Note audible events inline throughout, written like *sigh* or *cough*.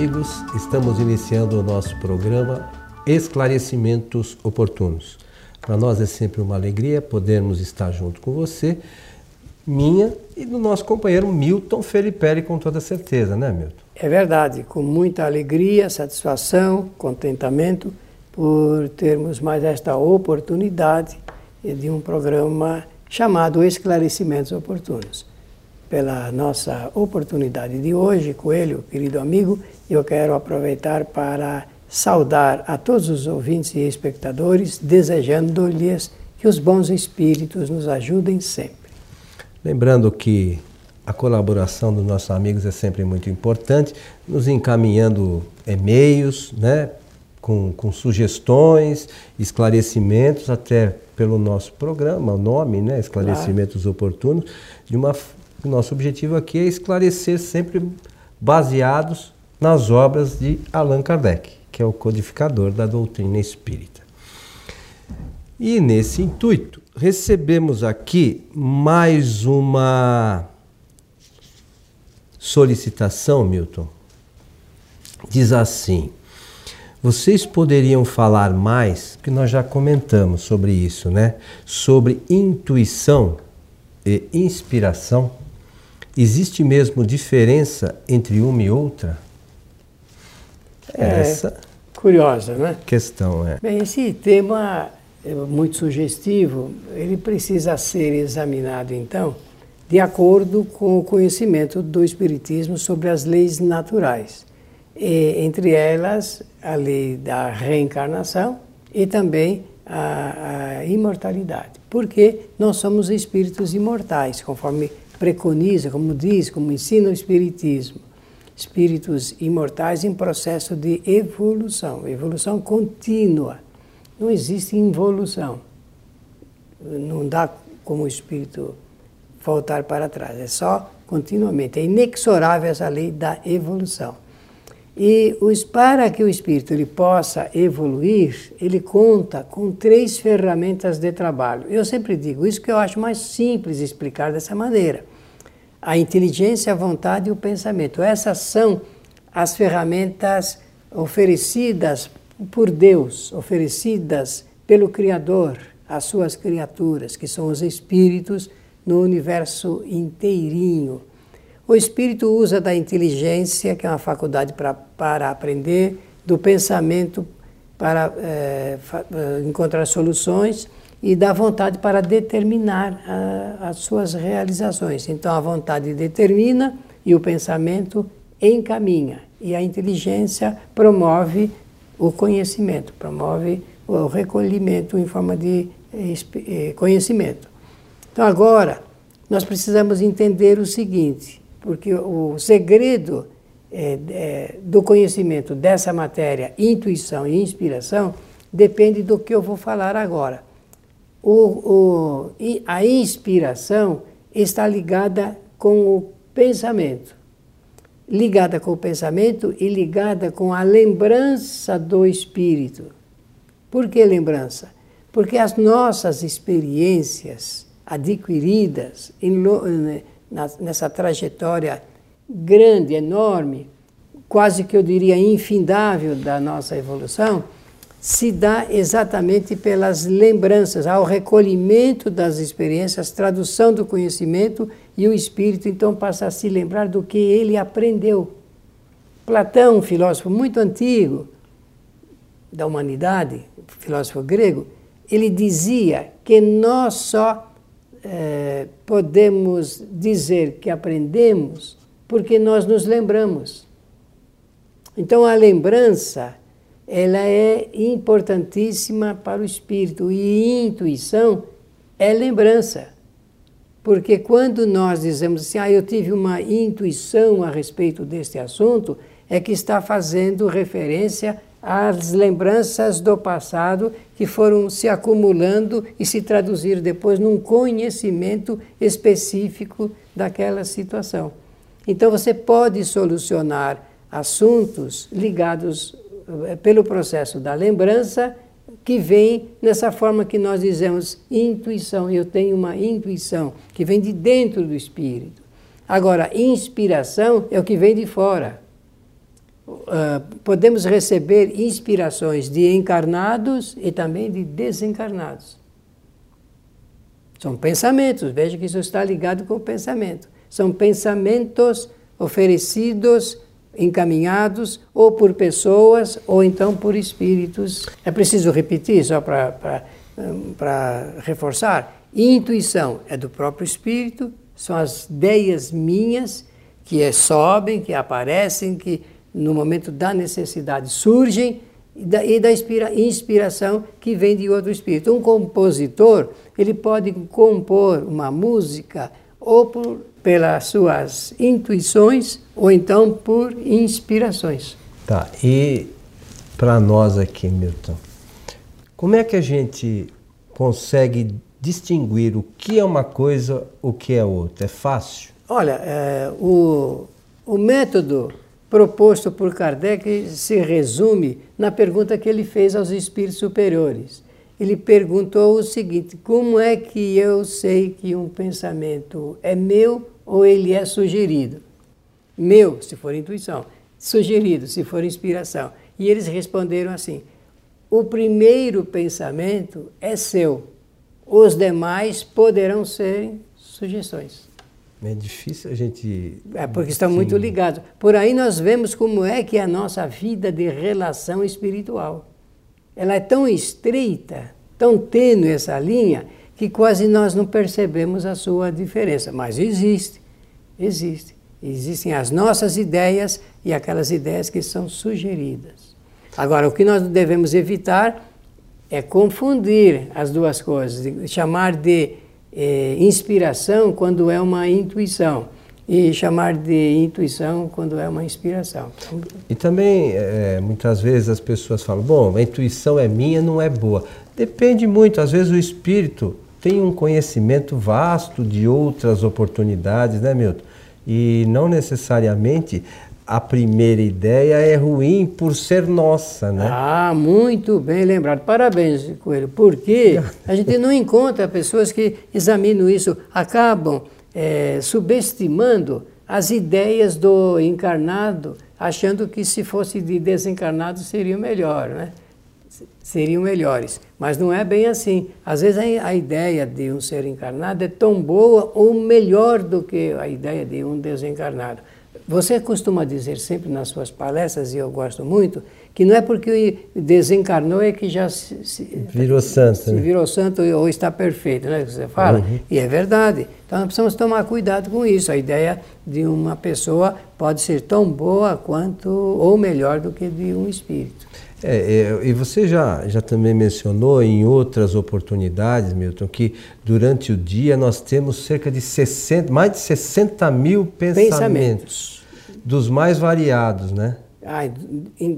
amigos, estamos iniciando o nosso programa Esclarecimentos Oportunos. Para nós é sempre uma alegria podermos estar junto com você, minha e do nosso companheiro Milton Felipe, com toda certeza, né, Milton? É verdade, com muita alegria, satisfação, contentamento por termos mais esta oportunidade de um programa chamado Esclarecimentos Oportunos. Pela nossa oportunidade de hoje, Coelho, querido amigo, eu quero aproveitar para saudar a todos os ouvintes e espectadores, desejando-lhes que os bons espíritos nos ajudem sempre. Lembrando que a colaboração dos nossos amigos é sempre muito importante, nos encaminhando e-mails, né, com, com sugestões, esclarecimentos, até pelo nosso programa, o nome, né, Esclarecimentos claro. Oportunos, de uma, o nosso objetivo aqui é esclarecer sempre baseados nas obras de Allan Kardec, que é o codificador da doutrina espírita. E nesse intuito, recebemos aqui mais uma solicitação, Milton. Diz assim: vocês poderiam falar mais, que nós já comentamos sobre isso, né? Sobre intuição e inspiração. Existe mesmo diferença entre uma e outra? É, Essa curiosa, né? Questão é. Bem, esse tema é muito sugestivo. Ele precisa ser examinado então de acordo com o conhecimento do espiritismo sobre as leis naturais e, entre elas a lei da reencarnação e também a, a imortalidade. Porque nós somos espíritos imortais, conforme preconiza, como diz, como ensina o Espiritismo. Espíritos imortais em processo de evolução, evolução contínua. Não existe involução. Não dá como o espírito voltar para trás, é só continuamente. É inexorável essa lei da evolução. E os, para que o espírito ele possa evoluir, ele conta com três ferramentas de trabalho. Eu sempre digo isso que eu acho mais simples explicar dessa maneira. A inteligência, a vontade e o pensamento. Essas são as ferramentas oferecidas por Deus, oferecidas pelo Criador às suas criaturas, que são os espíritos no universo inteirinho. O espírito usa da inteligência, que é uma faculdade pra, para aprender, do pensamento para é, encontrar soluções e da vontade para determinar a, as suas realizações. Então a vontade determina e o pensamento encaminha. E a inteligência promove o conhecimento, promove o recolhimento em forma de eh, conhecimento. Então agora nós precisamos entender o seguinte: porque o segredo é, é, do conhecimento dessa matéria, intuição e inspiração, depende do que eu vou falar agora. O, o, a inspiração está ligada com o pensamento. Ligada com o pensamento e ligada com a lembrança do espírito. Por que lembrança? Porque as nossas experiências adquiridas em, nessa trajetória grande, enorme, quase que eu diria infindável da nossa evolução, se dá exatamente pelas lembranças, ao recolhimento das experiências, tradução do conhecimento e o espírito então passa a se lembrar do que ele aprendeu. Platão, um filósofo muito antigo da humanidade, filósofo grego, ele dizia que nós só é, podemos dizer que aprendemos porque nós nos lembramos. Então a lembrança ela é importantíssima para o espírito e intuição é lembrança. Porque quando nós dizemos assim, ah, eu tive uma intuição a respeito deste assunto, é que está fazendo referência as lembranças do passado que foram se acumulando e se traduzir depois num conhecimento específico daquela situação. Então você pode solucionar assuntos ligados pelo processo da lembrança que vem nessa forma que nós dizemos intuição. Eu tenho uma intuição que vem de dentro do espírito. Agora, inspiração é o que vem de fora. uh, podemos receber inspirações de encarnados e também de desencarnados. São pensamentos, veja que isso está ligado com o pensamento. São pensamentos oferecidos, encaminhados ou por pessoas ou então por espíritos. É preciso repetir só para reforçar. Intuição é do próprio espírito, são as ideias minhas que é, sobem, que aparecem, que no momento da necessidade surgem e da, e da inspira, inspiração que vem de outro espírito. Um compositor, ele pode compor uma música ou por, pelas suas intuições ou então por inspirações. Tá, e para nós aqui, Milton, como é que a gente consegue distinguir o que é uma coisa, o que é outra? É fácil? Olha, é, o, o método proposto por Kardec se resume na pergunta que ele fez aos espíritos superiores. Ele perguntou o seguinte: como é que eu sei que um pensamento é meu ou ele é sugerido? Meu, se for intuição, sugerido, se for inspiração. E eles responderam assim: o primeiro pensamento é seu, os demais poderão ser sugestões. É difícil a gente. É porque estão Sim. muito ligados. Por aí nós vemos como é que é a nossa vida de relação espiritual. Ela é tão estreita, tão tênue essa linha, que quase nós não percebemos a sua diferença. Mas existe, existe. Existem as nossas ideias e aquelas ideias que são sugeridas. Agora, o que nós devemos evitar é confundir as duas coisas, chamar de é, inspiração quando é uma intuição e chamar de intuição quando é uma inspiração. E também, é, muitas vezes as pessoas falam, bom, a intuição é minha, não é boa. Depende muito, às vezes o espírito tem um conhecimento vasto de outras oportunidades, né, Milton? E não necessariamente a primeira ideia é ruim por ser nossa, né? Ah, muito bem lembrado. Parabéns, Coelho. Porque *laughs* a gente não encontra pessoas que examinam isso, acabam é, subestimando as ideias do encarnado, achando que se fosse de desencarnado seria melhor, né? Seriam melhores. Mas não é bem assim. Às vezes a ideia de um ser encarnado é tão boa ou melhor do que a ideia de um desencarnado. Você costuma dizer sempre nas suas palestras, e eu gosto muito, que não é porque desencarnou é que já se, se virou santo. Se né? virou santo ou está perfeito, né? Que você fala. Uhum. E é verdade. Então nós precisamos tomar cuidado com isso. A ideia de uma pessoa pode ser tão boa quanto ou melhor do que de um espírito. É, é, e você já, já também mencionou em outras oportunidades, Milton, que durante o dia nós temos cerca de 60, mais de 60 mil pensamentos. pensamentos dos mais variados, né?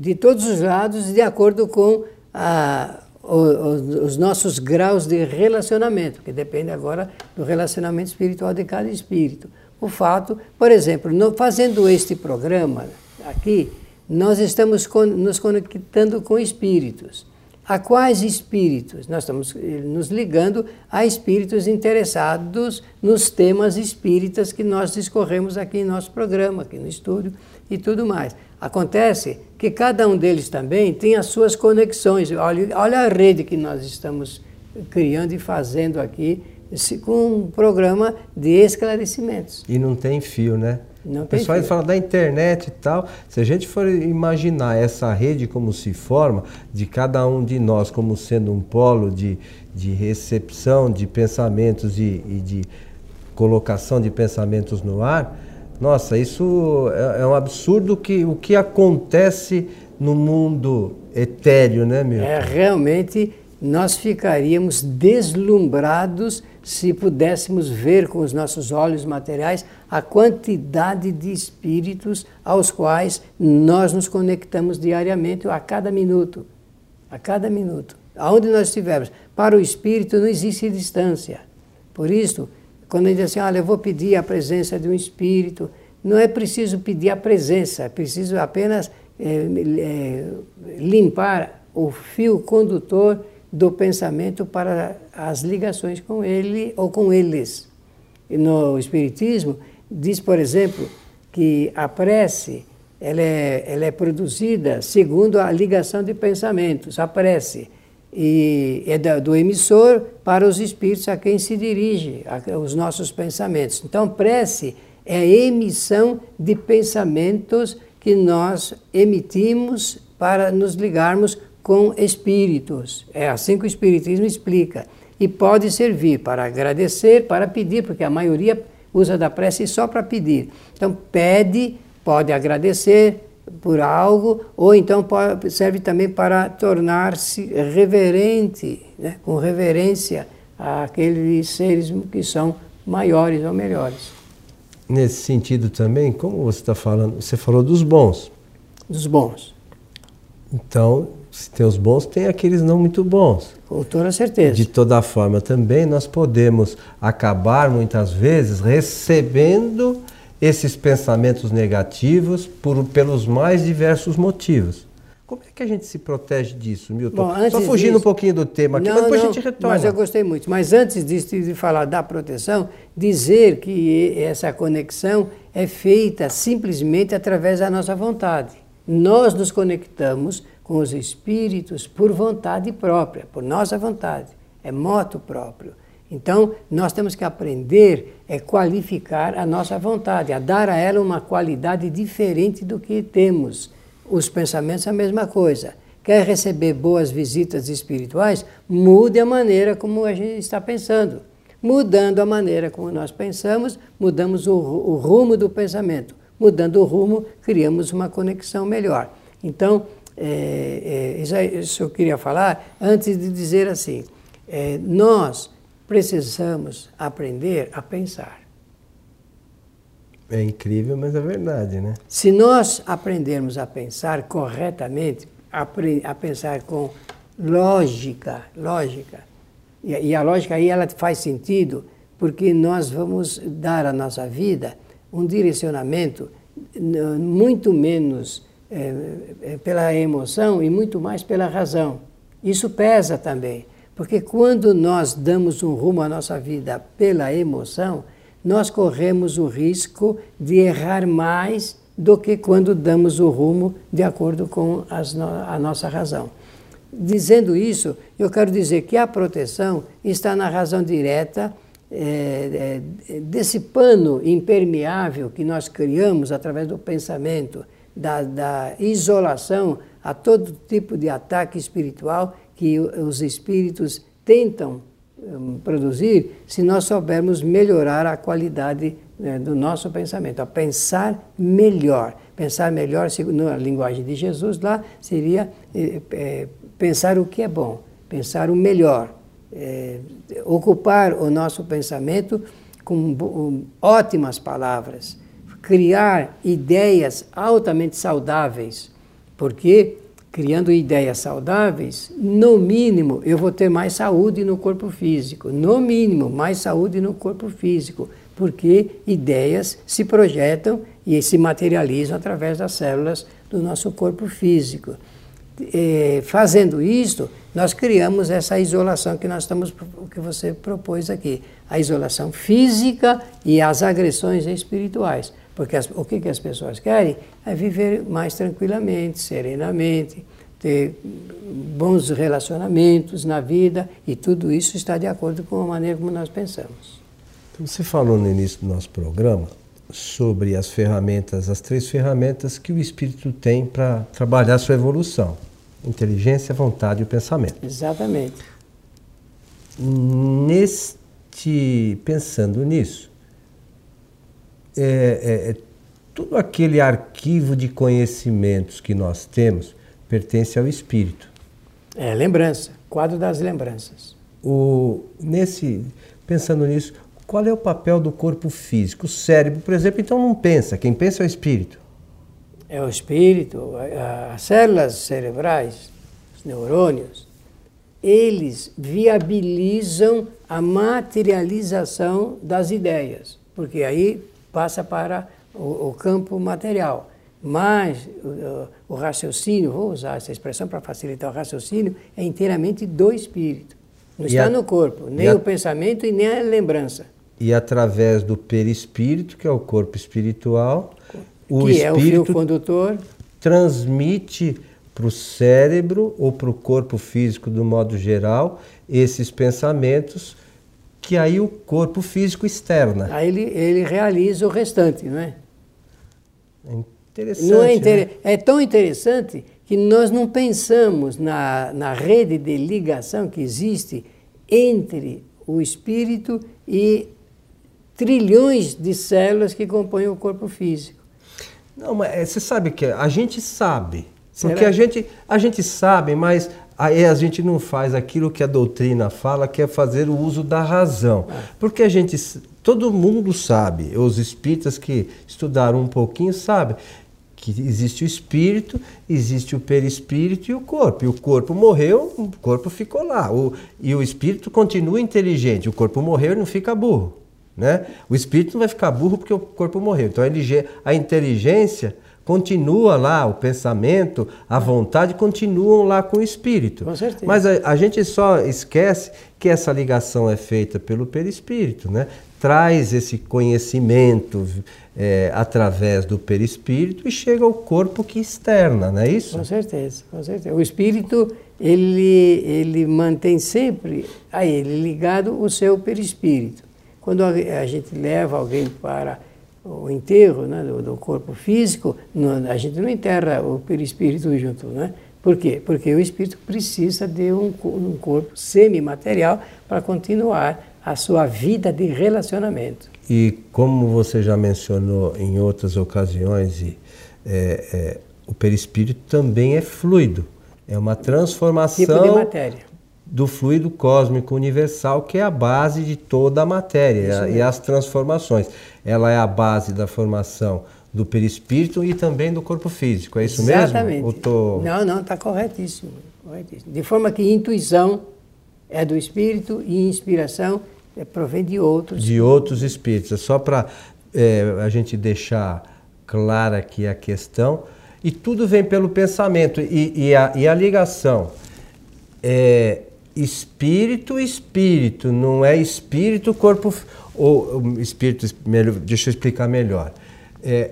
De todos os lados, de acordo com a, os nossos graus de relacionamento, que depende agora do relacionamento espiritual de cada espírito. O fato, por exemplo, fazendo este programa aqui, nós estamos nos conectando com espíritos. A quais espíritos? Nós estamos eh, nos ligando a espíritos interessados nos temas espíritas que nós discorremos aqui em nosso programa, aqui no estúdio e tudo mais. Acontece que cada um deles também tem as suas conexões. Olha, olha a rede que nós estamos criando e fazendo aqui com um programa de esclarecimentos. E não tem fio, né? Não o pessoal fala da internet e tal. Se a gente for imaginar essa rede como se forma, de cada um de nós como sendo um polo de, de recepção de pensamentos e, e de colocação de pensamentos no ar, nossa, isso é, é, um absurdo que, o que acontece no mundo etéreo, né, meu? É, realmente nós ficaríamos deslumbrados se pudéssemos ver com os nossos olhos materiais a quantidade de espíritos aos quais nós nos conectamos diariamente, a cada minuto. A cada minuto. Aonde nós estivermos. Para o espírito não existe distância. Por isso, quando a gente diz assim, olha, eu vou pedir a presença de um espírito, não é preciso pedir a presença, é preciso apenas é, é, limpar o fio condutor do pensamento para as ligações com ele ou com eles. No Espiritismo, diz, por exemplo, que a prece ela é, ela é produzida segundo a ligação de pensamentos, a prece. E é do emissor para os espíritos a quem se dirige a, os nossos pensamentos. Então, prece é a emissão de pensamentos que nós emitimos para nos ligarmos com espíritos. É assim que o Espiritismo explica. E pode servir para agradecer, para pedir, porque a maioria usa da prece só para pedir. Então, pede pode agradecer por algo, ou então pode, serve também para tornar-se reverente, né, com reverência àqueles seres que são maiores ou melhores. Nesse sentido também, como você está falando, você falou dos bons. Dos bons. Então, se tem os bons, tem aqueles não muito bons. Com toda certeza. De toda forma, também nós podemos acabar muitas vezes recebendo esses pensamentos negativos por, pelos mais diversos motivos. Como é que a gente se protege disso, Milton? Bom, Só fugindo disso, um pouquinho do tema aqui, não, mas depois não, a gente retorna. Mas eu gostei muito. Mas antes disso, de falar da proteção, dizer que essa conexão é feita simplesmente através da nossa vontade. Nós nos conectamos com os espíritos por vontade própria, por nossa vontade. É moto próprio. Então, nós temos que aprender a qualificar a nossa vontade, a dar a ela uma qualidade diferente do que temos. Os pensamentos é a mesma coisa. Quer receber boas visitas espirituais? Mude a maneira como a gente está pensando. Mudando a maneira como nós pensamos, mudamos o, o rumo do pensamento. Mudando o rumo, criamos uma conexão melhor. Então, é, é, isso, eu queria falar antes de dizer assim: é, nós precisamos aprender a pensar. É incrível, mas é verdade, né? Se nós aprendermos a pensar corretamente, a pensar com lógica, lógica, e a lógica aí ela faz sentido, porque nós vamos dar à nossa vida um direcionamento muito menos é, pela emoção e muito mais pela razão. Isso pesa também. Porque quando nós damos um rumo à nossa vida pela emoção, nós corremos o risco de errar mais do que quando damos o rumo de acordo com no a nossa razão. Dizendo isso, eu quero dizer que a proteção está na razão direta é, é, desse pano impermeável que nós criamos através do pensamento, da, da isolação a todo tipo de ataque espiritual que os espíritos tentam um, produzir se nós soubermos melhorar a qualidade né, do nosso pensamento, a pensar melhor. Pensar melhor, na linguagem de Jesus, lá seria é, pensar o que é bom, pensar o melhor, é, ocupar o nosso pensamento com ótimas palavras, criar ideias altamente saudáveis, porque criando ideias saudáveis, no mínimo eu vou ter mais saúde no corpo físico. No mínimo, mais saúde no corpo físico, porque ideias se projetam e se materializam através das células do nosso corpo físico. É, fazendo isso, nós criamos essa isolação que nós estamos, que você propôs aqui, a isolação física e as agressões espirituais. Porque as, o que, que as pessoas querem é viver mais tranquilamente, serenamente, ter bons relacionamentos na vida e tudo isso está de acordo com a maneira como nós pensamos. Então, você falou no início do nosso programa sobre as ferramentas, as três ferramentas que o espírito tem para trabalhar a sua evolução: inteligência, vontade e o pensamento. Exatamente. Neste, pensando nisso, é, é, é, tudo aquele arquivo de conhecimentos que nós temos pertence ao espírito. É, lembrança, quadro das lembranças. O, nesse, pensando nisso, qual é o papel do corpo físico? O cérebro, por exemplo, então não pensa, quem pensa é o espírito. É o espírito, as células cerebrais, os neurônios, eles viabilizam a materialização das ideias, porque aí passa para o, o campo material. Mas o, o, raciocínio, vou usar essa expressão para facilitar o raciocínio, é inteiramente do espírito. Não e está a, no corpo, nem a, o pensamento e nem a lembrança. E através do perispírito, que é o corpo espiritual, o que é o fio espírito condutor. transmite para o cérebro ou para o corpo físico, do modo geral, esses pensamentos que aí o corpo físico externa. Aí ele, ele realiza o restante, não é? É interessante. Não é, né? inter... é tão interessante que nós não pensamos na, na rede de ligação que existe entre o espírito e trilhões de células que compõem o corpo físico. Não, mas é, você sabe que a gente sabe. Será? Porque a gente, a gente sabe, mas aí a gente não faz aquilo que a doutrina fala, que é fazer o uso da razão. Porque a gente, todo mundo sabe, os espíritas que estudaram um pouquinho sabem que existe o espírito, existe o perispírito e o corpo. E o corpo morreu, o corpo ficou lá. O, e o espírito continua inteligente. O corpo morreu e não fica burro. Né? O espírito não vai ficar burro porque o corpo morreu. Então a inteligência continua lá, o pensamento, a vontade continuam lá com o espírito. Com certeza. Mas a, a gente só esquece que essa ligação é feita pelo perispírito, né? Traz esse conhecimento é, através do perispírito e chega ao corpo que externa, não é isso? Com certeza, com certeza. O espírito, ele, ele mantém sempre a ele ligado o seu perispírito. Quando a, gente leva alguém para o enterro né, do, do corpo físico, não- a gente não enterra o perispírito junto, né? Por quê? Porque o espírito precisa de um, um corpo semimaterial para continuar a sua vida de relacionamento. E como você já mencionou em outras ocasiões, e, é, é, o perispírito também é fluido. É uma transformação Tipo de matéria. Do fluido cósmico universal, que é a base de toda a matéria e as transformações. Ela é a base da formação do perispírito e também do corpo físico. É isso Exatamente. mesmo? Ou tô... Não, não, está corretíssimo, corretíssimo. De forma que intuição é do espírito e inspiração é, provém de outros. de outros espíritos. É só para a gente deixar clara aqui a questão. E tudo vem pelo pensamento. E, e a, e a ligação é espírito espírito, não é espírito corpo ou espírito melhor, deixa eu explicar melhor. É,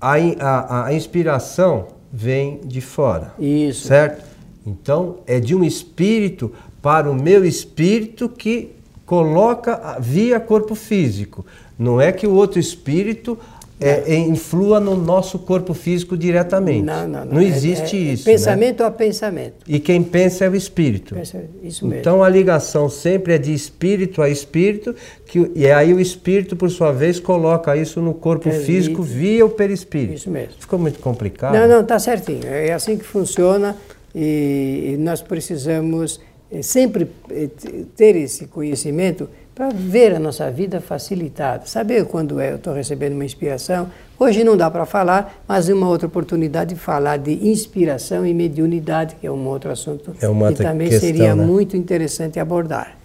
a, a, a inspiração vem de fora. Isso. Certo? Então, é de um espírito para o meu espírito que coloca via corpo físico. Não é que o outro espírito é, é, influa no nosso corpo físico diretamente. Não, não, não. Não É- existe é, isso. né? Pensamento a pensamento. E quem pensa é o espírito. Isso mesmo. Então a ligação sempre é de espírito a espírito, que, e aí o espírito, por sua vez, coloca isso no corpo físico via o perispírito. Isso mesmo. Ficou muito complicado? Não, não, está certinho. É assim que funciona e, nós precisamos eh, sempre eh, ter esse conhecimento para ver a nossa vida facilitada. Saber quando é, eu estou recebendo uma inspiração. Hoje não dá para falar, mas uma outra oportunidade de falar de inspiração e mediunidade, que é um outro assunto É uma que também questão, seria né? muito interessante abordar.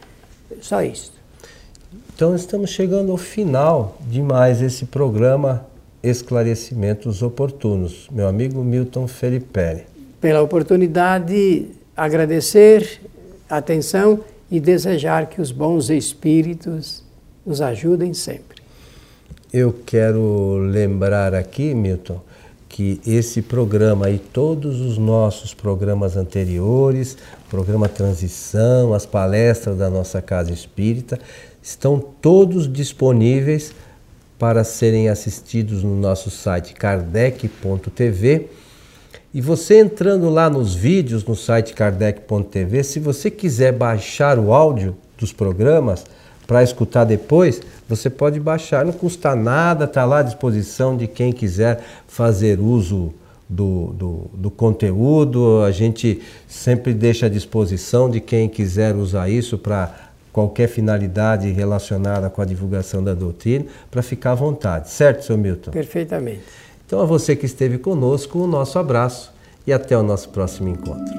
Só isso. Então estamos chegando ao final de mais esse programa Esclarecimentos Oportunos. Meu amigo Milton Felipe. Pela oportunidade, agradecer a atenção e desejar que os bons espíritos nos ajudem sempre. Eu quero lembrar aqui, Milton, que esse programa e todos os nossos programas anteriores, programa Transição, as palestras da nossa Casa Espírita, estão todos disponíveis para serem assistidos no nosso site kardec.tv. E você entrando lá nos vídeos no site kardec.tv, se você quiser baixar o áudio dos programas para escutar depois, você pode baixar, não custa nada, está lá à disposição de quem quiser fazer uso do, do, do conteúdo. A gente sempre deixa à disposição de quem quiser usar isso para qualquer finalidade relacionada com a divulgação da doutrina, para ficar à vontade. Certo, seu Milton? Perfeitamente. Então, a você que esteve conosco, o nosso abraço e até o nosso próximo encontro.